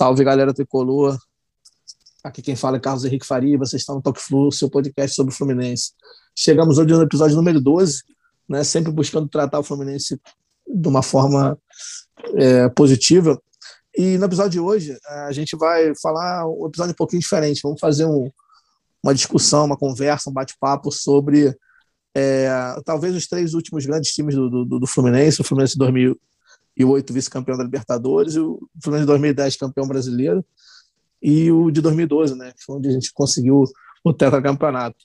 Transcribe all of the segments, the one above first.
Salve, galera tricolor. Aqui quem fala é Carlos Henrique Faria, vocês estão no Toque Flu, seu podcast sobre o Fluminense. Chegamos hoje no episódio número 12, né, sempre buscando tratar o Fluminense de uma forma é, positiva. E no episódio de hoje, a gente vai falar um episódio um pouquinho diferente. Vamos fazer um, uma discussão, uma conversa, um bate-papo sobre é, talvez os três últimos grandes times do, do, do Fluminense: o Fluminense 2008, vice-campeão da Libertadores, o Fluminense 2010, campeão brasileiro, e o de 2012, né, que foi onde a gente conseguiu o tetracampeonato.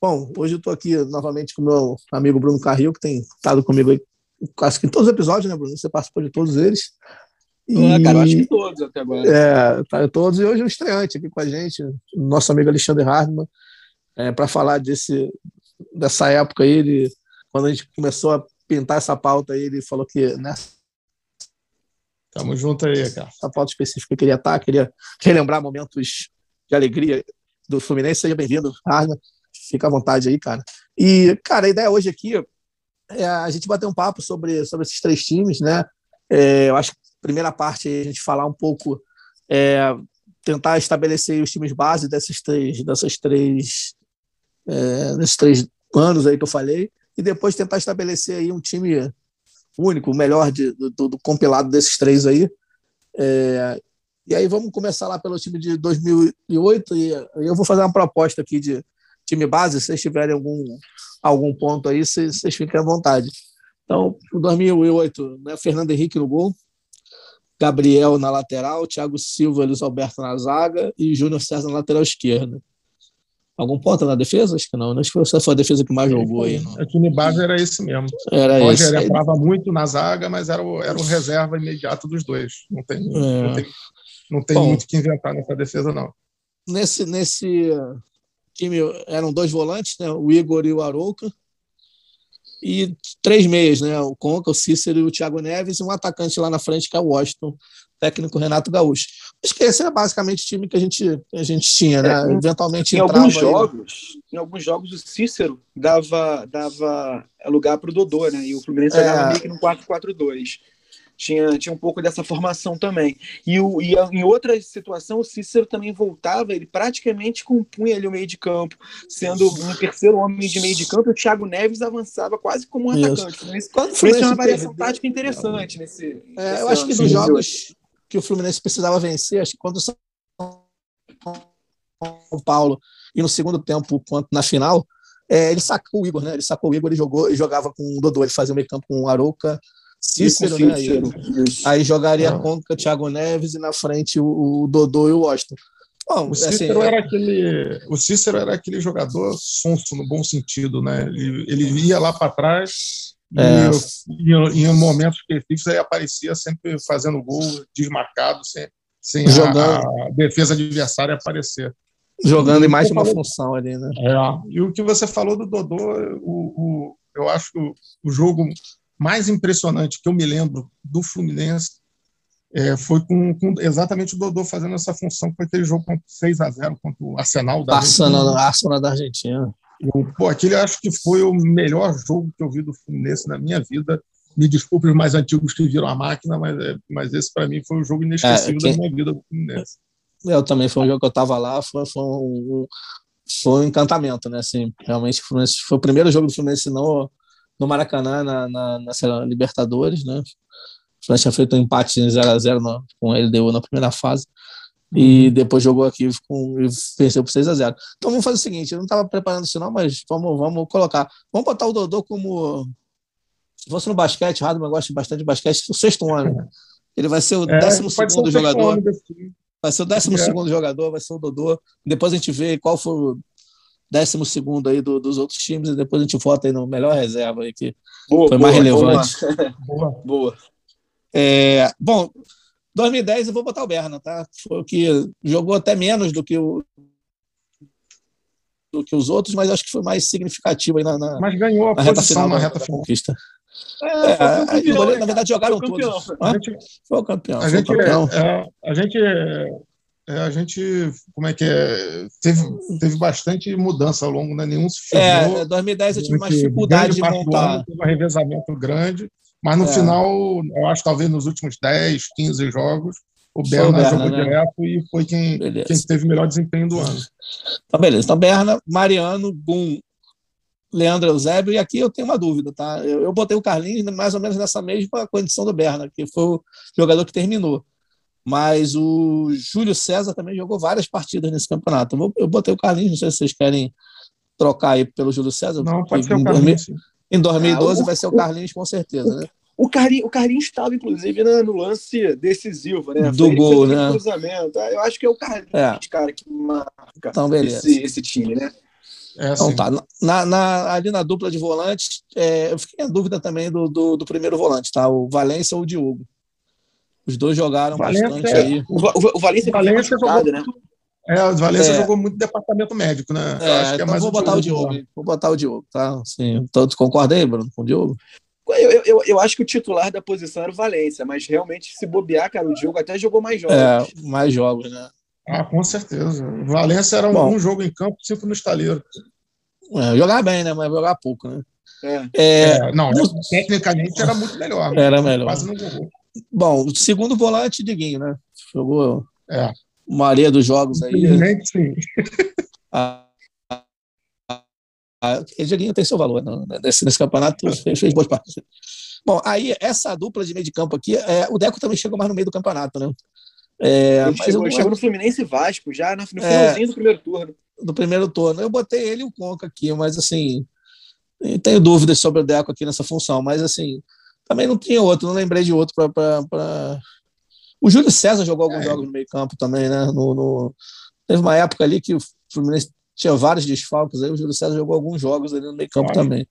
Bom, hoje eu estou aqui novamente com o meu amigo Bruno Carril, que tem estado comigo aí, acho que em todos os episódios, né, Bruno? Você participou de todos eles. E, ah, cara, acho que todos até agora. É, tá, todos. E hoje é um estreante aqui com a gente, nosso amigo Alexandre Hardman, é, para falar desse, dessa época aí. Ele, quando a gente começou a pintar essa pauta aí, ele falou que nessa Tamo junto aí, cara. Essa pauta específica queria estar, queria relembrar momentos de alegria do Fluminense. Seja bem-vindo, Arna. Fica à vontade aí, cara. E, cara, a ideia hoje aqui é a gente bater um papo sobre, sobre esses três times, né? É, eu acho que a primeira parte é a gente falar um pouco, é, tentar estabelecer os times base dessas três, dessas três, é, desses três anos aí que eu falei, e depois tentar estabelecer aí um time único, o melhor de, do, do, compilado desses três aí. É, e aí vamos começar lá pelo time de 2008 e eu vou fazer uma proposta aqui de time base, se vocês tiverem algum, algum ponto aí, vocês, vocês fiquem à vontade. Então, 2008, né, Fernando Henrique no gol, Gabriel na lateral, Thiago Silva, Luiz Alberto na zaga e Júnior César na lateral esquerda. Algum ponto na defesa? Acho que não. Acho que foi a defesa que mais jogou aí. Não. O time base era esse mesmo. Era o esse. Roger entrava muito na zaga, mas era o, era o reserva imediato dos dois. Não tem, é. não tem, não tem Bom, muito que inventar nessa defesa, não. Nesse, nesse time eram dois volantes, né? o Igor e o Arouca. E três meias, né? O Conca, o Cícero e o Thiago Neves, e um atacante lá na frente, que é o Washington, técnico Renato Gaúcho. Acho que esse era basicamente o time que a gente, a gente tinha, né? É, Eventualmente em alguns jogos, aí... em alguns jogos o Cícero dava, dava lugar para o Dodô, né? E o Fluminense é... jogava meio que no 4-4-2 tinha, tinha um pouco dessa formação também. E, o, e a, em outra situação, o Cícero também voltava, ele praticamente compunha ali o meio de campo, sendo um terceiro homem de meio de campo, o Thiago Neves avançava quase como um Isso. atacante. Mas quando foi uma variação perdeu, tática interessante nesse. É, eu acho que nos jogos que o Fluminense precisava vencer, acho que quando o São Paulo e no segundo tempo quanto na final, é, ele sacou o Igor, né? Ele sacou o Igor, ele jogou e jogava com o Dodô, ele fazia o meio campo com o Arouca, Cícero, né? Cícero. Aí jogaria ah. Conca, Thiago Neves e na frente o, o Dodô e o Washington. Bom, o, assim, Cícero assim, era aquele, o Cícero era aquele jogador sonso, no bom sentido, né? Ele, ele ia lá para trás é. e, e, em momentos específicos aí aparecia sempre fazendo gol desmarcado, sem, sem a, a, defesa adversária aparecer. Jogando em mais de uma falou, função ali, né? É. E o que você falou do Dodô, o, o eu acho que o, o jogo mais impressionante que eu me lembro do Fluminense é, foi com, com, exatamente o Dodô fazendo essa função com aquele jogo com 6 a 0 contra o Arsenal da Arsenal, Arsenal da Argentina. Eu, pô, aquele acho que foi o melhor jogo que eu vi do Fluminense na minha vida. Me desculpe os mais antigos que viram a máquina, mas, é, mas esse para mim foi um jogo inesquecível é, da minha vida do Fluminense. Eu também, foi um jogo que eu estava lá, foi, foi, um, foi um encantamento, né? Assim, realmente foi o primeiro jogo do Fluminense no, no Maracanã, na, na, na Libertadores, né? O Fluminense tinha feito um empate 0x0 com a LDU na primeira fase. E uhum. depois jogou aqui com, e venceu por 6 a 0 Então vamos fazer o seguinte: eu não estava preparando isso, não, mas vamos, vamos colocar. Vamos botar o Dodô como. Se fosse no basquete, Radman gosta bastante de basquete, o sexto homem. Ele vai ser o é, décimo segundo jogador. Vai ser o décimo é. segundo jogador, vai ser o Dodô. Depois a gente vê qual foi o décimo segundo aí do, dos outros times e depois a gente vota aí no melhor reserva aí que boa, foi boa, mais relevante. Boa. boa. É, bom, 2010 eu vou botar o Berna, tá? Foi o que jogou até menos do que o do que os outros, mas acho que foi mais significativo aí na, na Mas ganhou a na reta final na reta final. Conquista. É, é, campeão, na verdade jogaram todos. A gente, foi o campeão. A gente, campeão. É, a gente é, a gente, como é que é, teve, teve bastante mudança ao longo, né? Nenhum se firmou. É, 2010 eu tive uma dificuldade de montar. Ano, teve um revezamento grande, mas no é. final, eu acho talvez nos últimos 10, 15 jogos, o Berna, Berna jogou né? direto e foi quem, quem teve o melhor desempenho do ano. Então, beleza. Então, Berna, Mariano, Gum, Leandro Eusébio, e aqui eu tenho uma dúvida, tá? Eu, eu botei o Carlinhos mais ou menos nessa mesma condição do Berna, que foi o jogador que terminou. Mas o Júlio César também jogou várias partidas nesse campeonato. Eu, eu botei o Carlinhos, não sei se vocês querem trocar aí pelo Júlio César. Não, pode ser o Carlinhos. Em 2012 ah, o, vai ser o Carlinhos, com certeza, né? O Carlinhos, o Carlinhos estava, inclusive, no lance decisivo, né? Do gol, né? Cruzamento. Eu acho que é o Carlinhos, é. cara, que marca então, esse, esse time, né? É assim. Então tá. Na, na, ali na dupla de volantes, é, eu fiquei em dúvida também do, do, do, primeiro volante, tá? O Valência ou o Diogo. Os dois jogaram Valência, bastante é, aí. O, o, o Valência, Valência jogou, né? É, o Valência é. jogou muito departamento médico, né? É, acho que é então mais vou botar o Diogo. Vou botar o Diogo, tá? Sim. Todos concordam aí, Bruno, com o Diogo? Eu, eu, eu, acho que o titular da posição era o Valência, mas realmente, se bobear, cara, o Diogo até jogou mais jogos. É, mais jogos, né? Ah, com certeza. O Valência era um, Bom, um jogo em campo, cinco no estaleiro. É, jogar bem, né? Mas jogar pouco, né? É. É, é não, no... tecnicamente era muito melhor. Era melhor. Quase não jogou. Bom, o segundo volante, Diguinho, né? Jogou é. Maioria dos jogos aí. Infelizmente, sim. A, a, tem seu valor né? nesse, nesse campeonato, fez, fez boas partidas. Bom, aí essa dupla de meio de campo aqui, é, o Deco também chegou mais no meio do campeonato, né? É, ele chegou, chegou no Fluminense e Vasco, já no finalzinho é, do primeiro turno. Do primeiro turno. Eu botei ele e o Conca aqui, mas assim, tenho dúvidas sobre o Deco aqui nessa função, mas assim, também não tinha outro, não lembrei de outro para. O Júlio César jogou alguns é. jogos no meio-campo também, né? No, no, Teve uma época ali que o Fluminense tinha vários desfalques, aí o Júlio César jogou alguns jogos ali no meio-campo também.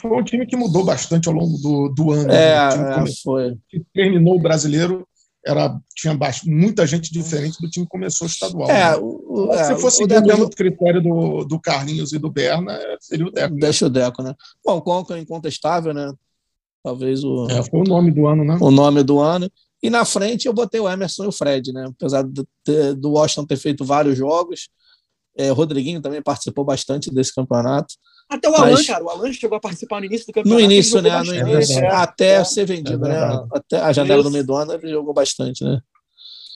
Foi, um time que mudou bastante ao longo do, do ano. É, né? é foi. Que terminou o brasileiro era tinha muita gente diferente do time que começou o estadual. É, né? o, Se é, fosse o, o mesmo critério do, do Carlinhos e do Berna, seria o Deco. Deixa o Deco, né? Bom, o Conca é incontestável, né? Talvez o. É, foi o nome do ano, né? O nome do ano. E na frente eu botei o Emerson e o Fred, né? Apesar do, do Washington ter feito vários jogos, é, o Rodriguinho também participou bastante desse campeonato. Até o Alan, mas... cara, o Alan chegou a participar no início do campeonato. No início, né? No início, é, até é, ser vendido, é né? Até a janela Isso. do meio do ano ele jogou bastante, né?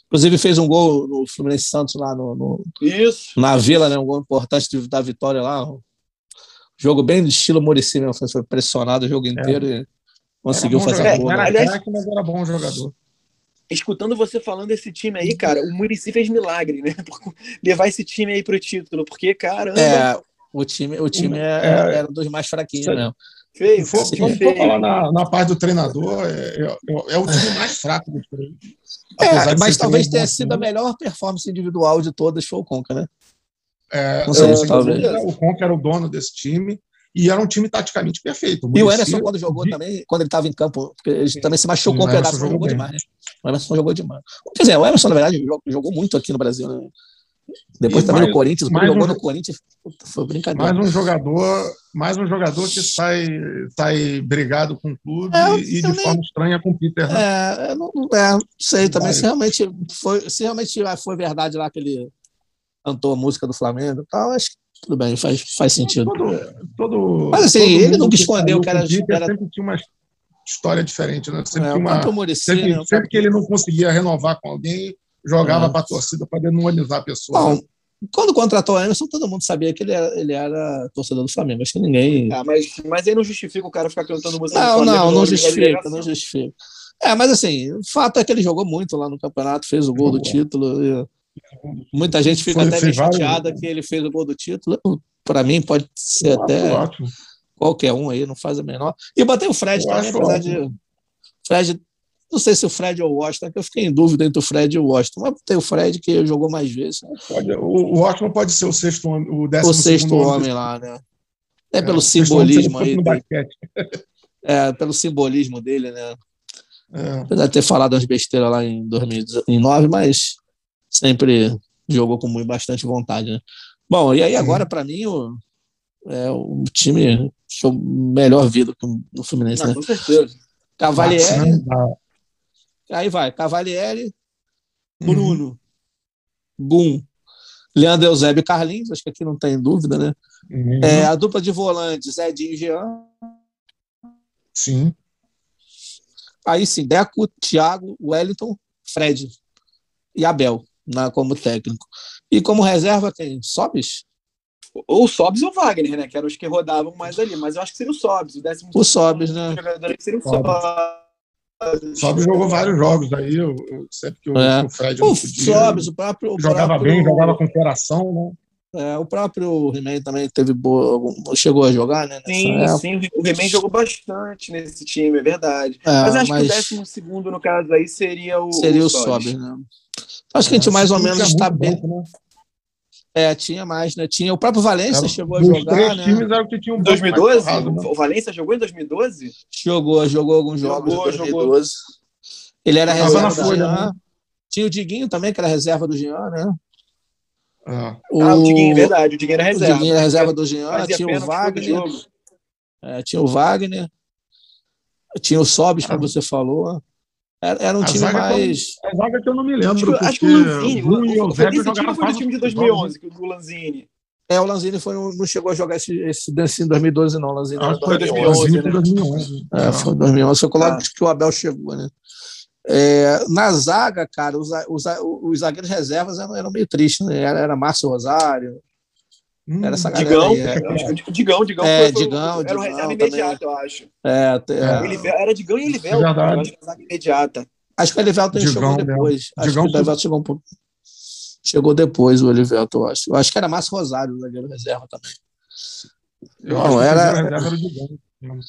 Inclusive fez um gol no Fluminense Santos lá no, no Isso. na Vila, né? Um gol importante da vitória lá. Um jogo bem de estilo Muricy mesmo, foi pressionado o jogo inteiro é. e conseguiu fazer jogador. gol. Né? Aliás, mas era bom jogador. Escutando você falando desse time aí, cara, o Muricy fez milagre, né? Por levar esse time aí pro título, porque, caramba. É, o time, o time é, é, era dos mais fraquinhos mesmo. Feio, for, vamos falar na, na parte do treinador, é, é, é, o time mais fraco do time. É, mas talvez tenha sido a melhor performance individual de todas foi o Conca, né? É, Não sei, é, talvez. O Conca era o dono desse time e era um time taticamente perfeito. O e o Emerson, quando jogou de... também, quando ele estava em campo, ele também se machucou um pedaço, jogou, jogou demais. O Emerson jogou demais. Quer dizer, o Emerson, na verdade, jogou muito aqui no Brasil, né? Depois e também mais, no Corinthians, quando jogou um, no Corinthians, foi brincadeira. Mais um jogador, mais um jogador que sai, sai brigado com o clube é, e de nem, forma estranha com o Peter. Né? É, não, é, sei também se realmente foi, se realmente foi verdade lá que ele cantou a música do Flamengo e tal, acho que tudo bem, faz, faz sentido. Todo, todo, Mas assim, ele nunca escondeu que era, era. Sempre tinha uma história diferente, né? Sempre, é, uma, sempre, né? sempre que ele não conseguia renovar com alguém, jogava é. para a torcida para demonizar a pessoa. Bom, quando contratou o Emerson, todo mundo sabia que ele era, ele era torcedor do Flamengo. Acho que ninguém. Ah, mas, mas aí não justifica o cara ficar cantando música não, do Flamengo. Não, não justifica, não justifica. É, mas assim, o fato é que ele jogou muito lá no campeonato, fez o gol do título. Muita gente fica Foi, até meio chateada que ele fez o gol do título. Para mim, pode ser até ótimo. qualquer um aí, não faz a menor. E botei o Fred eu também, apesar ótimo. de. Fred não sei se o Fred ou o Washington, que eu fiquei em dúvida entre o Fred e o Washington, mas tem o Fred que jogou mais vezes. Pode, o Washington pode ser o sexto homem, o décimo O sexto homem lá, né? É, é pelo simbolismo aí. É, pelo simbolismo dele, né? É. Apesar de ter falado umas besteiras lá em 2009, mas sempre jogou com muito, bastante vontade, né? Bom, e aí agora, para mim, o, é, o time show melhor vida no Fluminense, Não, né? Com certeza. Cavalieri, Aí vai, Cavalieri, Bruno, uhum. Gum, Leandro Eusébio e Carlinhos, acho que aqui não tem dúvida, né? Uhum. É, a dupla de volantes, Edinho e Jean. Sim. Aí sim, Deco, Thiago, Wellington, Fred. e Abel na, como técnico. E como reserva tem Sobis? Ou Sobis ou Wagner, né? Que eram os que rodavam mais ali. Mas eu acho que seria o Sobis, o décimo. O Sobis, né? Seria o Sobis. Sobis jogou vários jogos aí, eu, eu sempre que o, É. o Fred O não podia, Sobis, o próprio. o jogava próprio- bem, jogava com coração, né? É, o próprio He-Man também teve boa. chegou a jogar, né? nessa Sim, época. sim, o He-Man jogou bastante nesse time, é verdade. É, mas acho que o mas décimo segundo, no caso aí, seria o. seria o Sobis. Sobis, né? Acho que a gente mais ou menos está bem. né? É, tinha mais, né? Tinha o próprio Valência Era- chegou a jogar, três né? times era o que tinha um Em banco mais 2012? torrado, né? O Valência jogou em 2012? Jogou, jogou alguns jogos Jogou, em 2012. Ele era Tava reserva na do folha, né? Tinha o Diguinho também, que era reserva do Jean, né? Ah, Ah, o Diguinho, verdade, o Diguinho era O reserva. Diguinho era reserva do Jean, tinha o Wagner, é, tinha o Wagner, tinha o Sobis, como Ah. você falou. Era, era um A time zaga mais. a zaga que eu não me lembro, Acho que, acho que o Lanzini, o, o, foi desse time foi do time de todos os 2011, que o Lanzini? É, o Lanzini foi, não chegou a jogar esse, esse desse em 2012, não. O Lanzini que foi 2011, 2011, né? 2011. É, foi 2011, foi logo Ah. que o Abel chegou, né? É, na zaga, cara, os, os, os zagueiros reservas eram, eram meio tristes, né? Era, era Márcio Rosário, Hum, era essa galera Digão, aí. É, Digão, Digão É, foi, foi, Digão, era o reserva também. imediato, eu acho. é, é. Elivel- era Digão e Elivel, Verdade. eu acho que zaga imediata. Acho que o Elivelton chegou depois. Acho Digão que o Elivelton chegou um pouco. Chegou depois o Elivelton, eu acho. Eu acho que era Márcio Rosário, o zagueiro reserva também. Eu Não, era- o reserva era.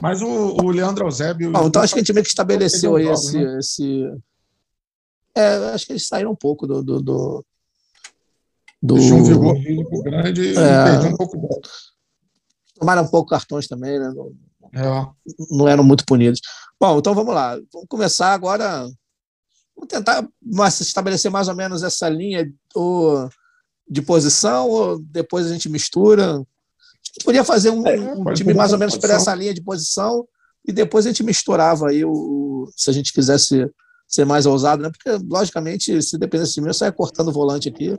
Mas o, o Leandro Eusébio. Bom, então acho que a gente meio que estabeleceu aí esse. jogo, esse... É, acho que eles saíram um pouco do. do, do... do- Deixou um vigor físico grande e É. perdeu um pouco dela. Tomaram um pouco cartões também, né? Não, É. não eram muito punidos. Bom, então vamos lá. Vamos começar agora. Vamos tentar estabelecer mais ou menos essa linha ou, de posição, ou depois a gente mistura. A gente podia fazer um, É, um time mais ou menos por posição. essa linha de posição e depois a gente misturava aí o, o- se a gente quisesse ser mais ousado, né? Porque, logicamente, se dependesse de mim, eu saia cortando o volante aqui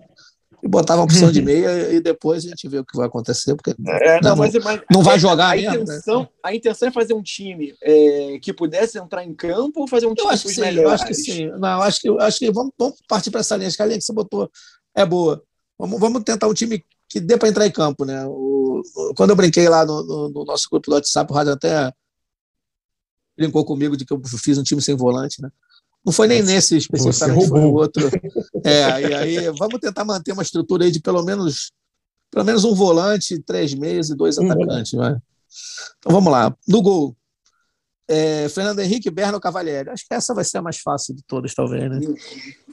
e botava uma opção de meia e depois a gente vê o que vai acontecer, porque É, não, Não, mas, mas não vai a- jogar a, mesmo, né? intenção, a intenção é fazer um time é, que pudesse entrar em campo ou fazer um Eu time acho com que sim, eu acho que sim. Não, eu acho que, eu acho que vamos, vamos partir para essa linha. Acho que a linha que você botou é boa. Vamos, vamos tentar um time que dê para entrar em campo, né? O- quando eu brinquei lá no, no- no nosso grupo do WhatsApp, o Rádio até brincou comigo de que eu fiz um time sem volante, né? Não foi nem nesse especificamente, foi outro. É, e aí vamos tentar manter uma estrutura aí de pelo menos pelo menos um volante, três meias e dois Um atacantes, vai. Então vamos lá. No gol, é, Fernando Henrique, Berno Cavalieri. Acho que essa vai ser a mais fácil de todas, talvez, né?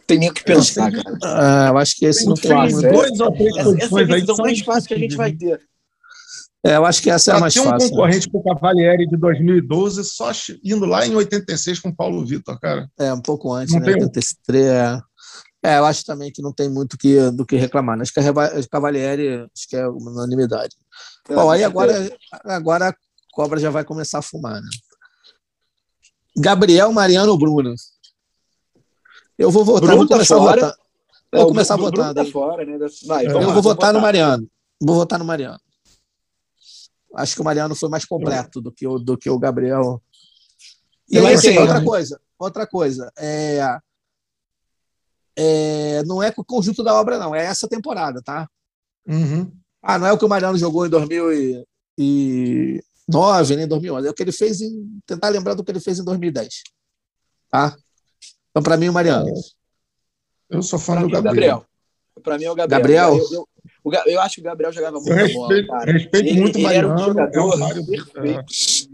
Tem nem o que pensar, cara. Ah, eu acho que esse não tem Tem muito. é. dois ou três Essa, essa é a posições aí que decisão são mais fácil que a gente vai ter. É, eu acho que essa é a mais ter um fácil. né? concorrente com o Cavalieri de 2012, só indo lá em 86 com o Paulo Vitor, cara. É, um pouco antes, Não né? tem um. 83. É. É, eu acho também que não tem muito que, do que reclamar. né? Acho que a Cavalieri acho que é unanimidade. Bom, aí agora, agora a cobra já vai começar a fumar, né? Gabriel, Mariano, Bruno. Eu vou votar, Bruno vou tá começar fora. a votar. É, Vou começar. Tá fora, né? Vai, Eu vou votar no votar. Mariano. Vou votar no Mariano. Acho que o Mariano foi mais completo do que o, do que o Gabriel. E aí, assim, outra coisa, outra coisa. É, é, não é com o conjunto da obra, não. É essa temporada, tá? Uhum. Ah, não é o que o Mariano jogou em 2009, nem em 2011. É o que ele fez em. Tentar lembrar do que ele fez em 2010. Tá? Então, para mim, o Mariano. Eu sou fã Pra do Gabriel. Gabriel. Pra mim é o Gabriel. Gabriel? Eu, eu, o Ga- eu acho que o Gabriel jogava Eu muita bola, respeito, cara. respeito Ele- muito o ele era um Mariano. jogador é um Mário- perfeito.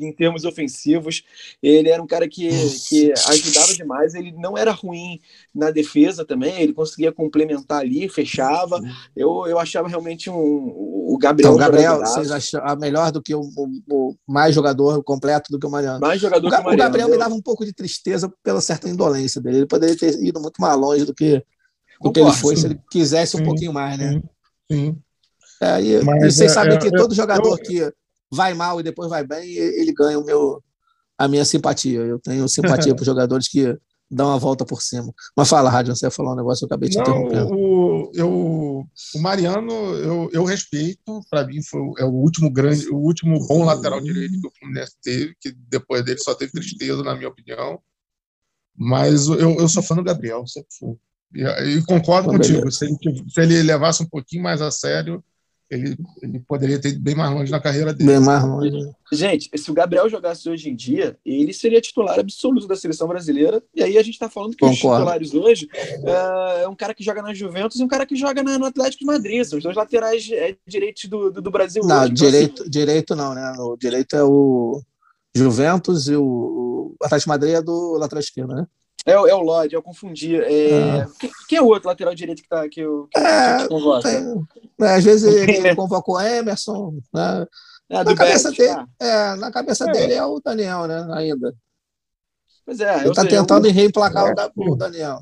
em termos ofensivos. Ele era um cara que, que ajudava demais. Ele não era ruim na defesa também. Ele conseguia complementar ali, fechava. Eu, eu achava realmente um, o Gabriel. Então, um Gabriel, vocês acham melhor do que o, o- o mais jogador completo do que o Mariano? mais jogador O, Ga- que o o Mariano. Gabriel me dava um pouco de tristeza pela certa indolência dele. Ele poderia ter ido muito mais longe do que, do que ele foi, se ele quisesse um Sim. pouquinho mais, né? Sim. É, e, Mas, vocês é, sabem é, que todo jogador que vai mal e depois vai bem, ele ganha o meu, a minha simpatia. Eu tenho simpatia por jogadores que dão a volta por cima. Mas fala, Rádio, você ia falar um negócio, eu acabei te interrompendo. O, eu, o Mariano, eu, eu respeito. Para mim, foi é o último grande, o último bom lateral direito que o Fluminense teve, que depois dele só teve tristeza, na minha opinião. Mas eu, eu sou fã do Gabriel, sempre fui. E, concordo então, contigo. Se ele, se ele levasse um pouquinho mais a sério, ele, ele poderia ter ido bem mais longe na carreira dele. Bem mais longe. Gente, se o Gabriel jogasse hoje em dia, ele seria titular absoluto da seleção brasileira. E aí a gente está falando que Concordo. os titulares hoje é, é um cara que joga na Juventus e um cara que joga na, no Atlético de Madrid. São os dois laterais é, direitos do, do, do, Brasil. Não, hoje. direito, então, assim, direito não, né? O direito é o Juventus e o, o Atlético de Madrid é do lateral esquerdo, né? É, é o Lodge, eu confundi. É... Ah. Quem, quem, é o outro lateral direito que, tá, que, eu, que, é, convoca? Tem, é, às vezes ele convoca o Emerson. Né? É, na, cabeça dele, tá. é, na cabeça é. dele é o Daniel, né? Ainda. Pois é. Ele está tentando eu... reemplacar o, Daniel.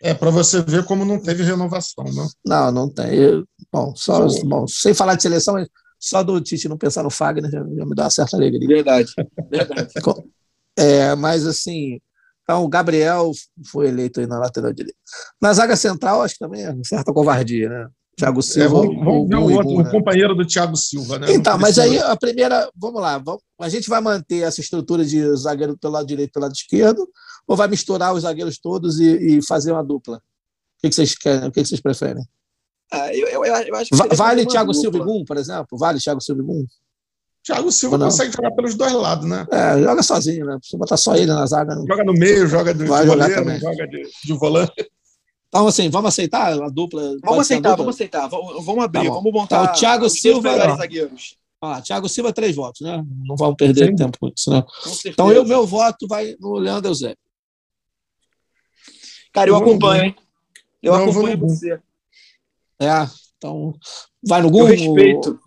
É, para você ver como não teve renovação, né? Não, não tem. Bom, só, bom, sem falar de seleção, só do Tite não pensar no Fagner já, já me dá uma certa alegria. Verdade. Verdade. É, mas assim, então, o Gabriel foi eleito aí na lateral direita. Na zaga central, acho que também é certa covardia, né? Thiago é, Silva. É, vamos, vamos ver o, outro, o né? companheiro do Thiago Silva, né? Então, mas aí a primeira, vamos lá, vamos, a gente vai manter essa estrutura de zagueiro pelo lado direito e pelo lado esquerdo, ou vai misturar os zagueiros todos e, e fazer uma dupla? O que, que vocês querem? O que, que vocês preferem? Ah, eu, eu, eu acho vale Thiago dupla. Silva e Gum, por exemplo? Vale Thiago Silva e Gum? Thiago Silva consegue jogar pelos dois lados, né? É, joga sozinho, né? Você botar só ele na zaga. Não... Joga no meio, joga de Vai goleiro, joga de, de volante. Então, assim, vamos aceitar a dupla? Vamos aceitar, vamos aceitar. Vamos abrir, tá vamos montar. Então, o Thiago Silva. Zagueiros. Ah, Thiago Silva, três votos, né? Não vamos perder Sim. tempo com isso, né? Com então, eu, meu voto vai no Leandro Eusébio. Cara, eu acompanho, hein? Eu não, acompanho você. É, então, vai no Gol. Eu respeito.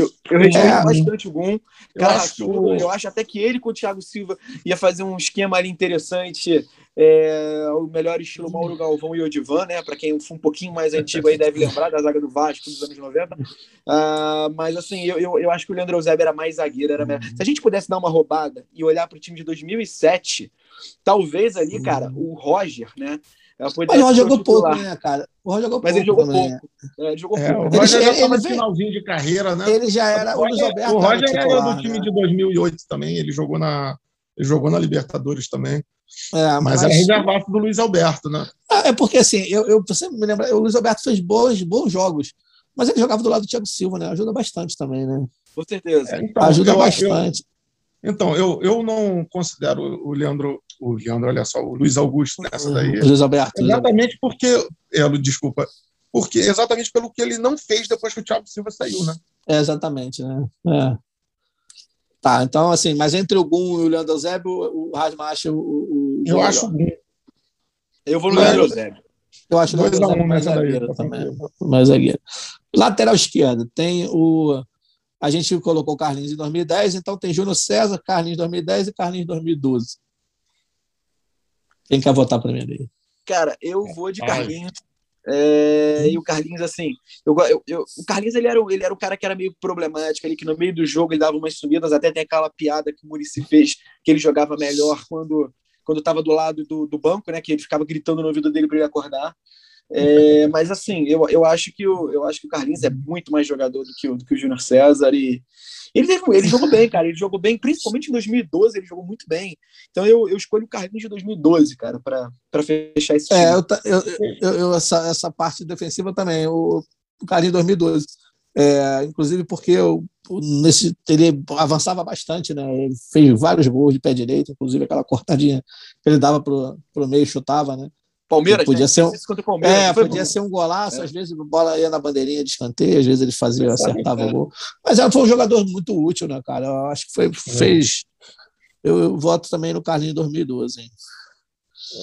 Eu, eu respeito é, bastante o Gum. Cara, eu acho, eu acho até que ele com o Thiago Silva ia fazer um esquema ali interessante. É, o melhor estilo Mauro Galvão e Odivan, né? Para quem foi um pouquinho mais antigo aí deve lembrar da zaga do Vasco dos anos 90. Uh, ah, mas assim, eu, eu, eu, acho que o Leandro Eusébio era mais zagueiro. Era melhor. Se a gente pudesse dar uma roubada e olhar para o time de 2007, talvez ali, cara, o Roger, né? Mas o Roger jogou pouco, né, cara? O Roger jogou Mas pouco. ele jogou também. pouco. É, ele jogou é, pouco. O Roger ele, já estava no finalzinho de carreira, né? Ele já era. O, Luiz Alberto o Roger era, titular, do time né? de 2008 também. Ele jogou na, ele jogou na Libertadores também. É, mas, mas era reservado do Luiz Alberto, né? Ah, é porque assim, eu, eu sempre me lembro, o Luiz Alberto fez bons, bons jogos, mas ele jogava do lado do Thiago Silva, né? Ajuda bastante também, né? Com certeza. É, então, Ajuda eu, bastante. Eu, então, eu, eu não considero o Leandro o Leandro, olha só, o Luiz Augusto nessa daí. Luiz Alberto. Exatamente porque, é, desculpa, porque exatamente pelo que ele não fez depois que o Thiago Silva saiu, né? É, exatamente, né? É. Tá, então assim, mas entre o Gum e o Leandro Eusébio, o Rasma acha o, o, Eu acho o Gum. Eu vou no Leandro Eusébio. Eu acho o Leandro Eusébio mais zagueiro tá também. Mais zagueiro. Lateral esquerdo, tem o a gente colocou o Carlinhos em 2010, então tem Júnior César, Carlinhos em 2010 e Carlinhos em 2012. Quem quer votar primeiro aí? Cara, eu vou de Carlinhos. É, e o Carlinhos, assim, eu, eu, eu, o Carlinhos ele era, ele era o cara que era meio problemático, ali, que no meio do jogo ele dava umas subidas, até tem aquela piada que o Murici fez, que ele jogava melhor quando quando estava do lado do, do banco, né, que ele ficava gritando no ouvido dele para ele acordar. É, mas assim, eu, eu acho que o eu acho que o Carlinhos é muito mais jogador do que o, do que o Júnior César e ele, teve, ele jogou bem, cara. Ele jogou bem, principalmente em 2012, ele jogou muito bem. Então eu, eu escolho o Carlinhos de 2012, cara, para fechar esse é, time. É, eu, eu, eu, essa, essa parte defensiva também, o, o Carlinhos 2012. É, inclusive porque eu, nesse, ele avançava bastante, né? Ele fez vários gols de pé direito, inclusive aquela cortadinha que ele dava pro, pro meio chutava, né? Palmeiras, podia né? ser um, Palmeiras, é, podia bom. ser um golaço, é. às vezes a bola ia na bandeirinha de escanteio, às vezes ele fazia, acertava o gol. Mas ele foi um jogador muito útil, né, cara? Eu acho que foi, é. fez. Eu, eu, voto também no Carlinhos 2012. Hein?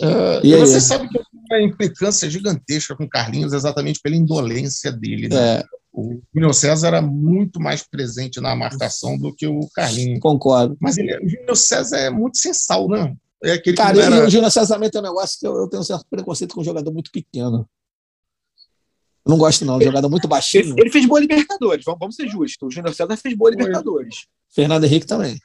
Uh, e você sabe que eu tenho uma implicância gigantesca com o Carlinhos exatamente pela indolência dele. Né? É. O Júnior César era muito mais presente na marcação do que o Carlinhos. Concordo. Mas ele, o Júnior César é muito sensal, né? É aquele Cara, era... e o Júnior César também tem um negócio que eu, eu tenho um certo preconceito com um jogador muito pequeno. Eu não gosto, não. Um jogador muito baixinho. Ele, ele fez boa Libertadores, vamos, vamos ser justos. O Júnior César fez boa Libertadores. Fernando Henrique também.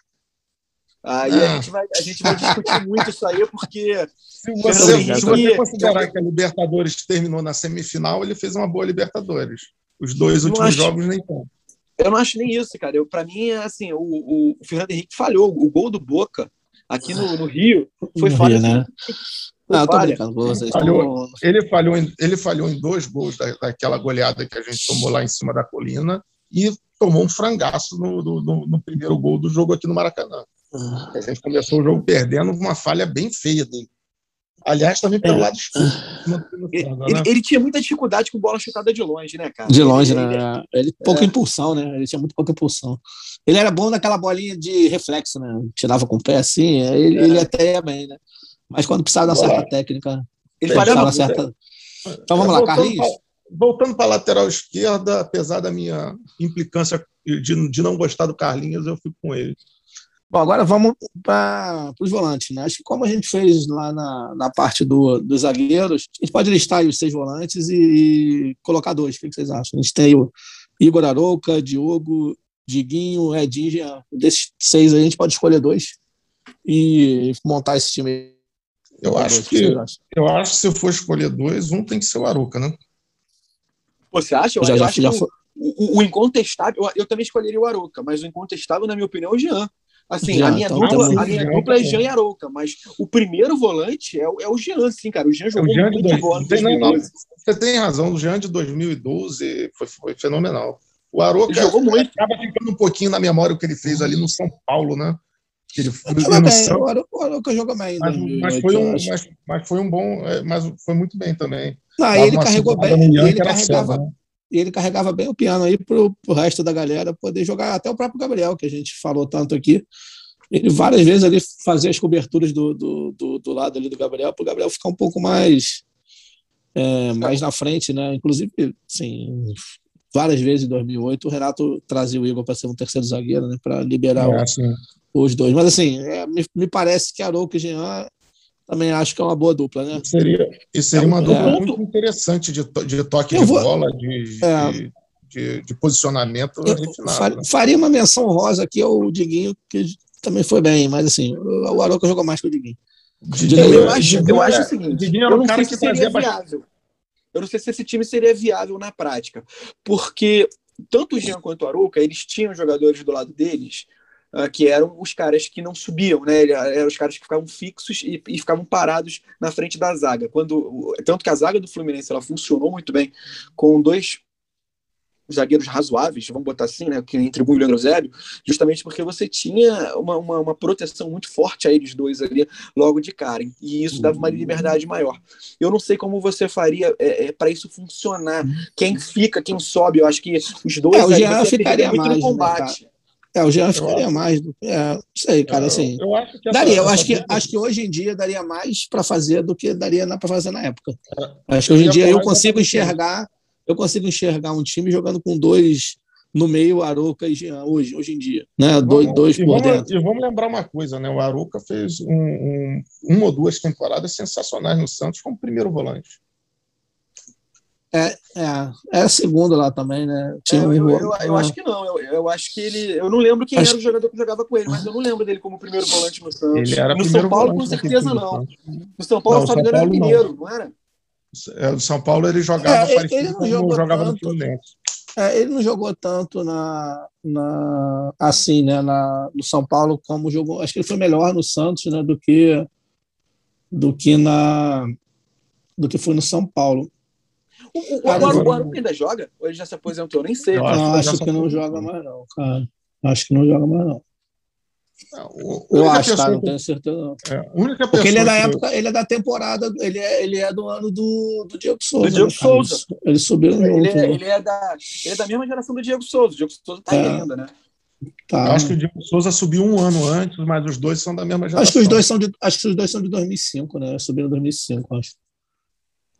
Aí ah. a, gente vai, a gente vai discutir muito isso aí, porque. Se você, se você considerar que a Libertadores terminou na semifinal, ele fez uma boa Libertadores. Os dois últimos acho, jogos nem tanto. Eu não acho nem isso, cara. Eu, pra mim, assim, o, o, o Fernando Henrique falhou. O gol do Boca aqui no, no Rio foi no Rio, né? Não, tô brincando com vocês. Falhou, ele, falhou em, ele falhou em dois gols da, daquela goleada que a gente tomou lá em cima da colina e tomou um frangaço no, no, no primeiro gol do jogo aqui no Maracanã. Ah. A gente começou o jogo perdendo uma falha bem feia dele. Aliás, também pelo é. lado esquerdo. Ele, né? ele, tinha muita dificuldade com bola chutada de longe, né, cara? De longe, ele, né? Ele, pouca é. impulsão, né? Ele tinha muito pouca impulsão. Ele era bom naquela bolinha de reflexo, né? Tirava com o pé assim, ele, é. ele até ia bem, né? Mas quando precisava da certa técnica, ele falhava certa. Então vamos lá, Carlinhos. voltando para a lateral esquerda, apesar da minha implicância de, de não gostar do Carlinhos, eu fico com ele. Bom, agora vamos para os volantes. Né? Acho que como a gente fez lá na, na parte do, dos zagueiros, a gente pode listar os seis volantes e, e colocar dois. O que vocês acham? A gente tem o Igor Arouca, Diogo, Diguinho, Edinho, Jean. Desses seis a gente pode escolher dois e montar esse time. Eu acho que, eu acho que se eu for escolher dois, um tem que ser o Arouca, né? Você acha? Eu, já, já, acho já o, o, o, incontestável, eu, eu, também escolheria o Arouca, mas o incontestável, na minha opinião, é o Jean. Assim, Já, a minha, então, dupla, tá a minha dupla é Jean e Arouca, mas o primeiro volante é, é o Jean, sim, cara. O Jean jogou o Jean muito dois, bola Você tem razão, o Jean de 2012 foi, foi fenomenal. O Arouca jogou muito. acaba ficando um pouquinho na memória o que ele fez ali no São Paulo, né? Ele, ele bem, São... o Arouca jogou bem. Mas, mas, foi um, mas, mas, foi um bom, é, mas foi muito bem também. Ah, ele carregou bem, ele carregava, né? ele carregava bem o piano aí para o resto da galera poder jogar, até o próprio Gabriel, que a gente falou tanto aqui. Ele várias vezes ali fazia as coberturas do, do, do, do lado ali do Gabriel, para o Gabriel ficar um pouco mais, é, mais na frente, né? Inclusive, sim, várias vezes em 2008 o Renato trazia o Igor para ser um terceiro zagueiro, né? Para liberar é, o, os dois. Mas assim, é, me, me, parece que Arouca e Jean também acho que é uma boa dupla, né? Seria, e seria uma dupla é. muito interessante de, de toque eu de vou, bola, de, é. de, de, de, posicionamento. Faria, né? faria uma menção rosa aqui ao Diguinho, que também foi bem, mas assim, o Aroca jogou mais que o Diguinho. Diguinho eu, acho, eu acho o seguinte, eu não sei se seria viável. Eu não sei se esse time seria viável na prática, porque tanto o Jean quanto o Aruca, eles tinham jogadores do lado deles Uh, que eram os caras que não subiam, né? Eram os caras que ficavam fixos e, e, ficavam parados na frente da zaga. Quando, tanto que a zaga do Fluminense ela funcionou muito bem com dois zagueiros razoáveis, vamos botar assim, né? Que entre o e o Leandro Zébio, justamente porque você tinha uma, uma, uma, proteção muito forte a eles dois ali logo de cara. E isso dava uma uhum. liberdade maior. Eu não sei como você faria é, é para isso funcionar. Quem fica, quem sobe, eu acho que os dois é, o Jean ficaria muito mais, no né, combate. Né, é, o Jean ficaria mais. Do, é, não sei, cara, assim. Eu, eu acho que daria, eu acho que, acho que hoje em dia daria mais para fazer do que daria para fazer na época. É, acho que hoje em dia eu consigo enxergar, eu consigo enxergar um time jogando com dois no meio, Aroca e Jean, hoje, hoje em dia. Né? Dois, vamos, dois por vamos, dentro. E vamos lembrar uma coisa, né? O Aroca fez um, um, uma ou duas temporadas sensacionais no Santos como primeiro volante. É, é, é segundo lá também, né? Tinha é, eu, eu, eu, eu, acho que não. Eu, eu acho que ele. Eu não lembro quem acho... era o jogador que jogava com ele, mas eu não lembro dele como primeiro volante no Santos. Ele era no São Paulo, com certeza, não. No São Paulo, só era mineiro, não. não era? É, no São Paulo ele jogava é, parecido ele não jogou jogava tanto, no Fluminense. É, ele não jogou tanto na, na assim, né, na, no São Paulo como jogou. Acho que ele foi melhor no Santos, né, do que do que na do que foi no São Paulo. O, o, cara, o, ainda joga? Ou ele já se aposentou? Nem sei. Eu acho, acho que não joga mais, não, cara. Acho que não joga mais, não. Eu acho, cara, não tenho certeza. Não. É, única Porque ele é da época, ele é da temporada, ele é, ele é do ano do, do Diego Souza. Do Diego né, Souza. Ele subiu junto. Ele, é, né? ele, é da, ele é da mesma geração do Diego Souza. O Diego Souza tá é. ainda, né? Tá. Eu acho que o Diego Souza subiu um ano antes, mas os dois são da mesma geração. Acho que os dois são de, acho que os dois são de 2005, né? Subiram em 2005, acho.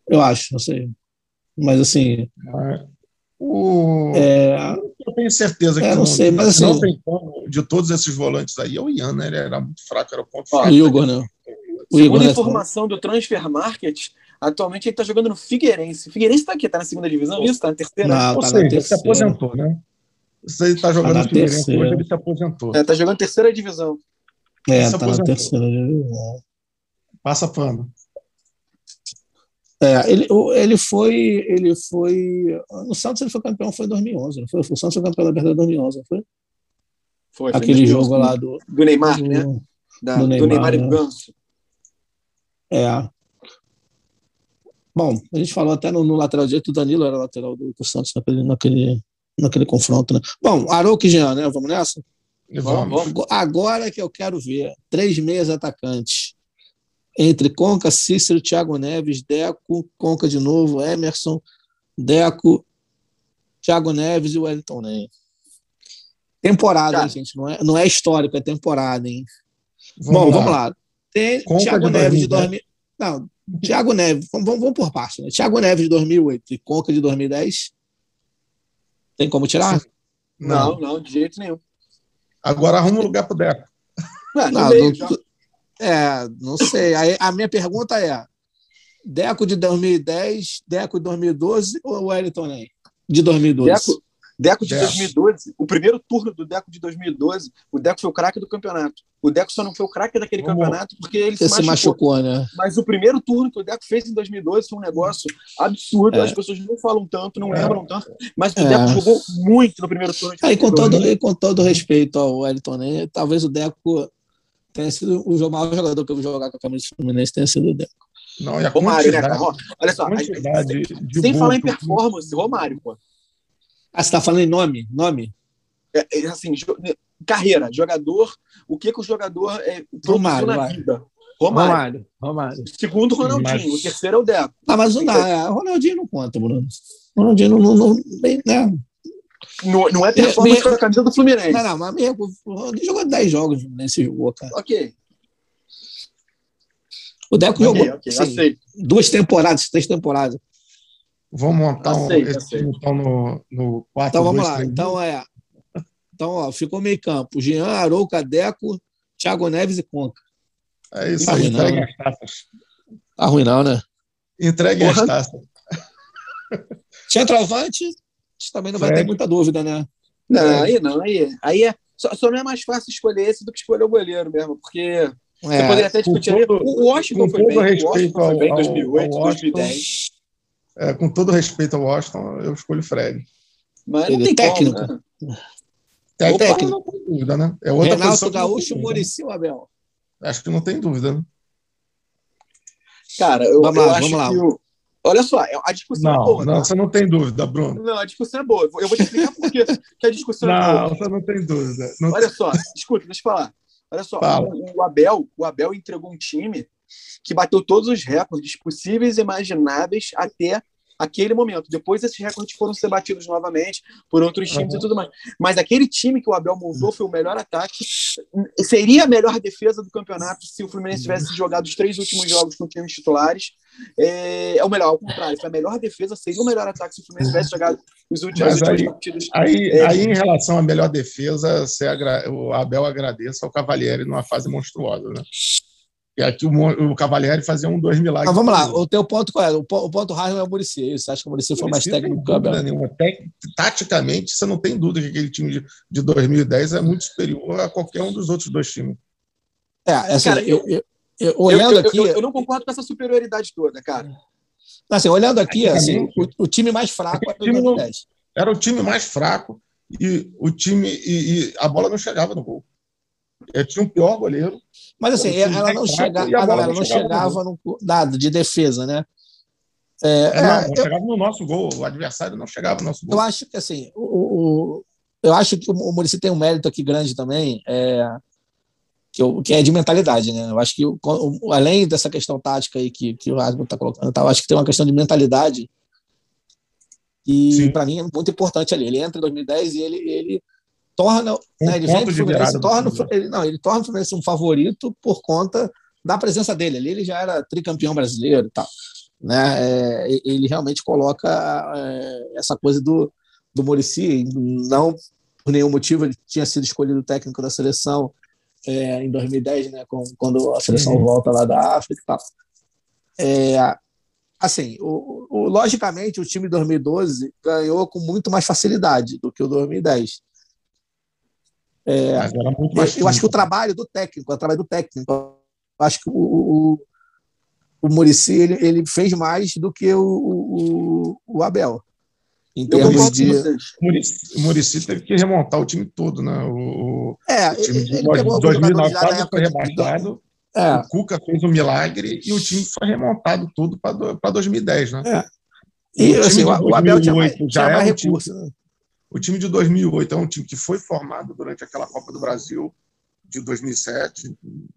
Eu acho, não sei. Mas assim. O... É... Eu tenho certeza que é, não, sei, mas assim, não tem como, de todos esses volantes aí, é o Ian, né? Ele era muito fraco, era o ponto fraco. O Igor, né? O Igor, Segundo a informação do Transfer Market, atualmente ele está jogando no Figueirense. Figueirense está aqui, está na segunda divisão, isso? Está na terceira? Não, Ou tá seja, ele se aposentou, né? Se ele está jogando tá no Figueirense terceira. hoje, ele se aposentou. É, está jogando terceira divisão. É, está na terceira divisão. Passa pano. É, ele, ele foi, ele foi, no Santos ele foi campeão, foi em 2011, não foi? O Santos foi campeão da Libertadores em 2011, não foi? Foi. Aquele jogo lá do... Do Neymar, do, né? Da, do Neymar, do Neymar e do né? Ganso. É. Bom, a gente falou até no, no lateral direito, o Danilo era lateral do, do Santos naquele, naquele, naquele confronto, né? Bom, Arouca e Jean, né? Vamos nessa? Vamos. Agora que eu quero ver três meias atacantes entre Conca, Cícero, Thiago Neves, Deco, Conca de novo, Emerson, Deco, Thiago Neves e Wellington Ney. Temporada, hein, gente? Não é, não é histórico, é temporada, hein? Vamos Bom, lá. vamos lá. Tem Conca Thiago de Neves 2000, de 2000. Não, Thiago Neves, vamos, vamos por parte, né? Thiago Neves de 2008 e Conca de 2010. Tem como tirar? Não, não, não de jeito nenhum. Agora arruma um lugar pro Deco. Não, não, é, não sei. Aí, a minha pergunta é: Deco de 2010, Deco de 2012 ou Wellington Ney? De 2012. Deco, Deco de Deco. 2012, o primeiro turno do Deco de 2012, o Deco foi o craque do campeonato. O Deco só não foi o craque daquele Vamos. campeonato porque ele se machucou. machucou. né? Mas o primeiro turno que o Deco fez em 2012 foi um negócio absurdo. É. As pessoas não falam tanto, não é. lembram tanto, mas o é. Deco jogou muito no primeiro turno. De com, todo, e com todo respeito ao Wellington, né? talvez o Deco tenha sido o maior jogador que eu vou jogar com a camisa do Fluminense, tenha sido o Deco. Não, e a Romário, né, cara? Olha só, sem falar em performance, Romário, pô. Ah, você está falando em nome? Nome? É, é, assim, carreira, jogador, o que, que o jogador é, Romário, na vai. vida? Romário. Romário. Romário. Segundo, Ronaldinho. Mas... O terceiro é o Deco. Ah, mas não dá. É, Ronaldinho não conta, Bruno. Ronaldinho não. não, não bem, né? Não, não é performance com a camisa do Fluminense. Não, não, mas mesmo, Ronaldinho jogou 10 jogos nesse jogo, cara. Ok. O Deco okay, jogou okay, assim, duas temporadas, três temporadas. Vamos montar um, aceito, esse então, no, no 4 Então vamos 2, lá. 3, então é. Então, ó, ficou meio campo. Jean, Arouca, Deco, Thiago Neves e Conca. É isso tá aí, entregue as taças. Tá ruim, não, né? Entregue Porra. as taças. Centroavante, também não vai ter muita dúvida, né? Não, aí não, aí, aí é. Só, só não é mais fácil escolher esse do que escolher o goleiro mesmo, porque é, você poderia até discutir. Todo, o Washington foi bem, o Washington foi bem em 2008, 2010. É, com todo respeito ao Washington, eu escolho o Fred. Mas não tem técnico. Como, né? Técnico, não tem dúvida, né? É outra Renato Gaúcho, Murici ou Abel? Acho que não tem dúvida, né? Cara, eu, vamos eu lá, acho vamos que lá. O... Olha só, a discussão é não, é boa. Não, tá? você não tem dúvida, Bruno. Não, a discussão é boa. Eu vou te explicar por que a discussão não, é boa. Não, você não tem dúvida. Não Olha só, escuta, deixa eu falar. Olha só, o, o, Abel, o Abel entregou um time que bateu todos os recordes possíveis e imagináveis até aquele momento. Depois esses recordes foram ser batidos novamente por outros times uhum. e tudo mais. Mas aquele time que o Abel montou foi o melhor ataque. Seria a melhor defesa do campeonato se o Fluminense tivesse jogado os três últimos jogos com times titulares. É, é o melhor, ao contrário. Foi a melhor defesa, seria o melhor ataque se o Fluminense tivesse jogado os últimos, Mas aí, partidos. Aí, é, aí, em relação à melhor defesa, o Abel agradeça ao Cavalieri numa fase monstruosa, né? E aqui o, o Cavalieri fazia um, dois milagres. Mas vamos lá, o teu ponto qual é? O, ponto raro é o Murici. Você acha que o Murici foi mais técnico que o Abel? Nenhuma. Taticamente, você não tem dúvida que aquele time de, de 2010 é muito superior a qualquer um dos outros dois times. É, assim, cara, eu, eu, eu, olhando aqui. Eu, não concordo com essa superioridade toda, cara. Assim, olhando aqui, assim, o, o, time mais fraco era o time 2010. era o time mais fraco e o time e, e a bola não chegava no gol. Eu tinha um pior goleiro. Mas assim, ela não, chega, ah, não, ela não chegava no nada de defesa, né? É, é, não, eu, chegava no nosso gol, o adversário não chegava no nosso gol. Eu acho que assim, o, o eu acho que o Murici tem um mérito aqui grande também, é, que, eu, que é de mentalidade, né? Eu acho que além dessa questão tática aí que, que o Asmo está colocando, tá, eu acho que tem uma questão de mentalidade e para mim é muito importante ali. Ele entra em 2010 e ele, ele torna, um né, ele vem pro Fluminense, torna, ele, não, ele torna o Fluminense um favorito por conta da presença dele. Ali ele já era tricampeão brasileiro e tal. Né? É, ele realmente coloca é, essa coisa do, do Murici, não por nenhum motivo ele tinha sido escolhido técnico da seleção é, em 2010, né, com, quando a seleção uhum. volta lá da África e tal. É, assim, o, o, logicamente o time de 2012 ganhou com muito mais facilidade do que o 2010. É, eu acho que o trabalho do técnico, o trabalho do técnico, eu acho que o, o, o Murici ele, ele fez mais do que o, o, o Abel. Em termos de. O Murici teve que remontar o time todo, né? O, é, o time de 2009 foi rebaixado. É. O Cuca fez um milagre e o time foi remontado tudo para 2010, né? É. E o, assim, o Abel tinha mais, já tinha mais recurso. Time, né? O time de 2008 é um time que foi formado durante aquela Copa do Brasil de 2007.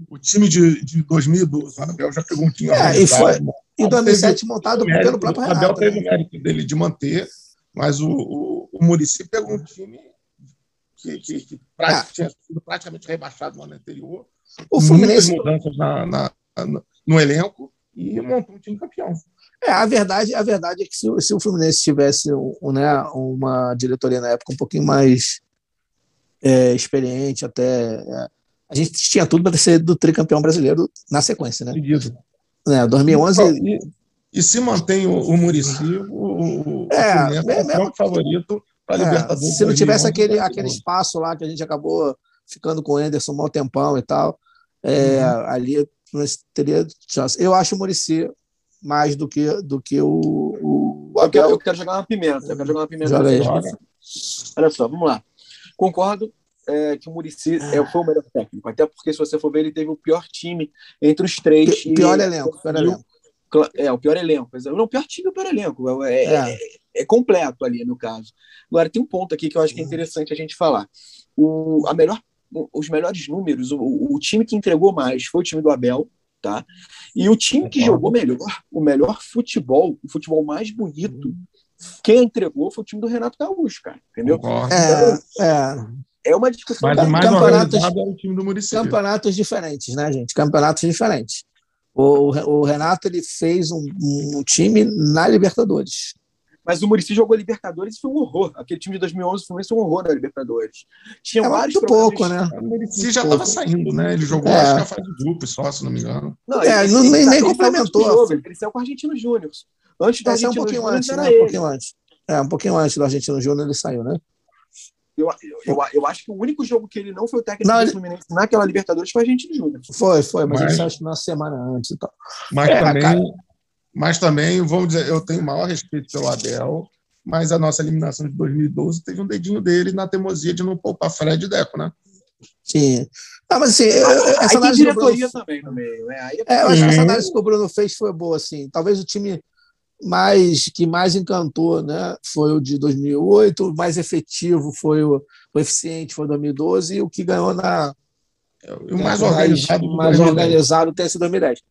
O time de, de 2012, o Abel já pegou um time é, e foi Em 2007 teve, montado mérito, pelo próprio Renato. O Abel teve né? o mérito dele de manter, mas o, o, o Muricy pegou um time que, que, que ah. tinha sido praticamente rebaixado no ano anterior. O Fluminense mudanças na, na, na, no elenco e montou um time campeão. É, a verdade, a verdade é que se, se o Fluminense tivesse um, né, uma diretoria na época um pouquinho mais é, experiente, até. É, a gente tinha tudo para ser do tricampeão brasileiro na sequência, né? É, 2011. E, e se mantém o, o Muricy, o, o é, Fluminense é o favorito para é, Libertadores. Se não tivesse aquele, aquele espaço lá que a gente acabou ficando com o Anderson um mau tempão e tal, é, uhum. ali teria chance. Eu acho o Muricy mais do que, do que o, o eu, quero, eu quero jogar uma pimenta. Eu quero jogar uma pimenta. Joga aí, joga. Olha só, vamos lá. Concordo é, que o Murici é, foi o melhor técnico. Até porque, se você for ver, ele teve o pior time entre os três. P pior elenco, pior elenco. É, o pior elenco. Não, o pior time é o pior elenco. É, é, é. é, completo ali, no caso. Agora, tem um ponto aqui que eu acho que é interessante a gente falar. O, a melhor, os melhores números, o, o time que entregou mais foi o time do Abel, tá? E o time que jogou melhor, o melhor futebol, o futebol mais bonito, quem entregou foi o time do Renato Gaúcho, cara, entendeu? É, é. é uma discussão. Mas o mais campeonatos, é o time do município. Campeonatos diferentes, né, gente? Campeonatos diferentes. O, o Renato ele fez um, um time na Libertadores. Mas o Murici jogou Libertadores e foi um horror. Aquele time de 2011 foi um horror na Libertadores. Tinha é vários muito pouco, né? O Murici já estava saindo, né? Ele jogou, é. acho que a fase de grupo só, se não me engano. Não, é, ele, nem, nem complementou. Jogo, ele saiu com o Argentino Júnior. Antes do é, Argentino um pouquinho Júnior, antes, né? Um pouquinho antes. É, um pouquinho antes do Argentino Júnior ele saiu, né? Eu, eu, eu, acho que o único jogo que ele não foi o técnico não, do Fluminense ele... naquela Libertadores foi a Argentino Júnior. Foi, foi, mas, mas ele saiu na semana antes e tal. Mas é, também, cara... mas também, vamos dizer, eu tenho maior respeito pelo Abel mas a nossa eliminação de 2012 teve um dedinho dele na teimosia de não poupar Fred e Deco, né? Sim. Ah, mas assim, essa análise diretoria Bruno... também no meio, né? Aí é, eu acho que essa análise que o Bruno fez foi boa, assim. Talvez o time mais que mais encantou, né, foi o de 2008, o mais efetivo foi o, o eficiente foi o 2012 e o que ganhou na o mais organizado, mais, mais organizado tem sido 2010.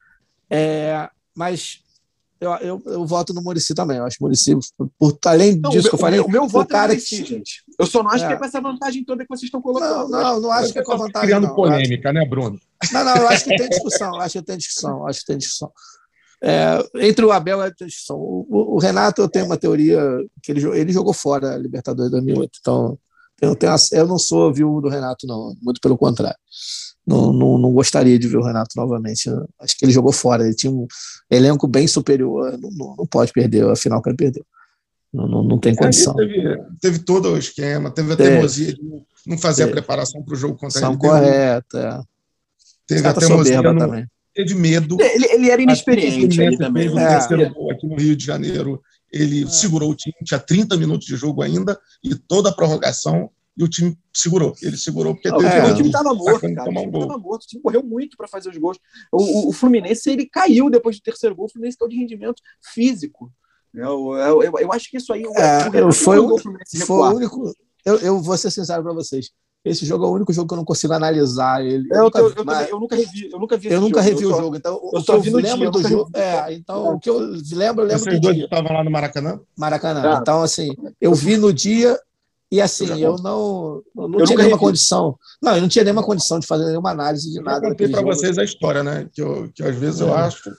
É, mas eu, eu, eu voto no Murici também. Eu acho que o Murici, por, além não, disso que eu falei, o meu, voto é cara é Muricy, gente. Eu só não acho é. que é com essa vantagem toda que vocês estão colocando. Não, não, não acho que é com a vantagem. Criando não. polêmica, né, Bruno? Não, não, eu acho que tem discussão. acho que tem discussão. Acho que tem discussão. É, entre o Abel e a discussão. O, o, Renato, eu tenho uma teoria que ele, ele jogou fora a Libertadores 2008. Então, eu, tenho, eu não sou viúvo do Renato, não. Muito pelo contrário não, não, não, gostaria de ver o Renato novamente. Acho que ele jogou fora. Ele tinha um elenco bem superior. Não, não, não pode perder a final que ele perdeu. Não, não, não tem condição. Teve, teve, todo o esquema, teve a teimosia de não fazer teve. a preparação para o jogo contra ele. correta. É. Teve a teimosia no, também. Teve medo. Ele, ele era inexperiente ali também. No é. terceiro gol aqui no Rio de Janeiro, ele é. segurou o time, tinha 30 minutos de jogo ainda, e toda a prorrogação e o time segurou. Ele segurou porque teve é, o time estava morto, cara. O time estava morto. O time correu muito para fazer os gols. O, o, o, Fluminense ele caiu depois do terceiro gol. O Fluminense caiu de rendimento físico. Eu, eu, eu, eu acho que isso aí é, o foi, o, foi o único. Eu, eu vou ser sincero para vocês. Esse jogo é o único jogo que eu não consigo analisar ele. Eu, eu, nunca, eu, mas, eu nunca revi, eu nunca vi Eu nunca revi o jogo. Então, eu só vi no lembro dia, do jogo. É, então o que eu lembro, eu lembro Vocês dois estavam lá no Maracanã? Maracanã. Ah. Então, assim, eu vi no dia e assim, eu não, não eu tinha nenhuma condição. Não, eu não tinha nenhuma condição de fazer nenhuma análise de nada. Eu contei para vocês a história, né? Que, eu, que às vezes é. eu acho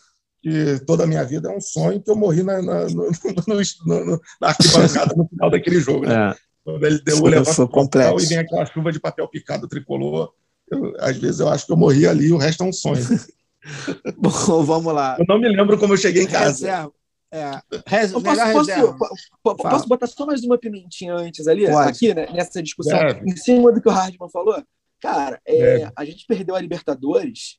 que toda a minha vida é um sonho que eu morri na, na, no, no, no, na arquibancada no final daquele jogo. Né? Quando ele deu o levantamento e vem aquela chuva de papel picado tricolor. Eu, às vezes eu acho que eu morri ali e o resto é um sonho. Bom, vamos lá. Eu não me lembro como eu cheguei em casa. Reserva. É, res, posso, posso, posso, botar só mais uma pimentinha antes ali, Pode. aqui, né, nessa discussão, Deve. em cima do que o Hardman falou? Cara, é, a gente perdeu a Libertadores,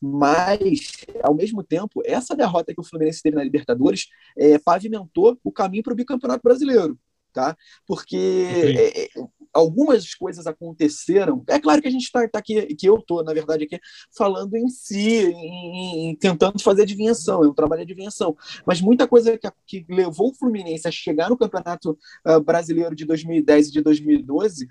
mas, ao mesmo tempo, essa derrota que o Fluminense teve na Libertadores é, pavimentou o caminho para o bicampeonato brasileiro. Tá? Porque algumas coisas aconteceram. É claro que a gente está tá aqui, que eu estou, na verdade, aqui falando em si, em, em, tentando fazer adivinhação, um trabalho de adivinhação. Mas muita coisa que, que levou o Fluminense a chegar no Campeonato uh, Brasileiro de 2010 e de 2012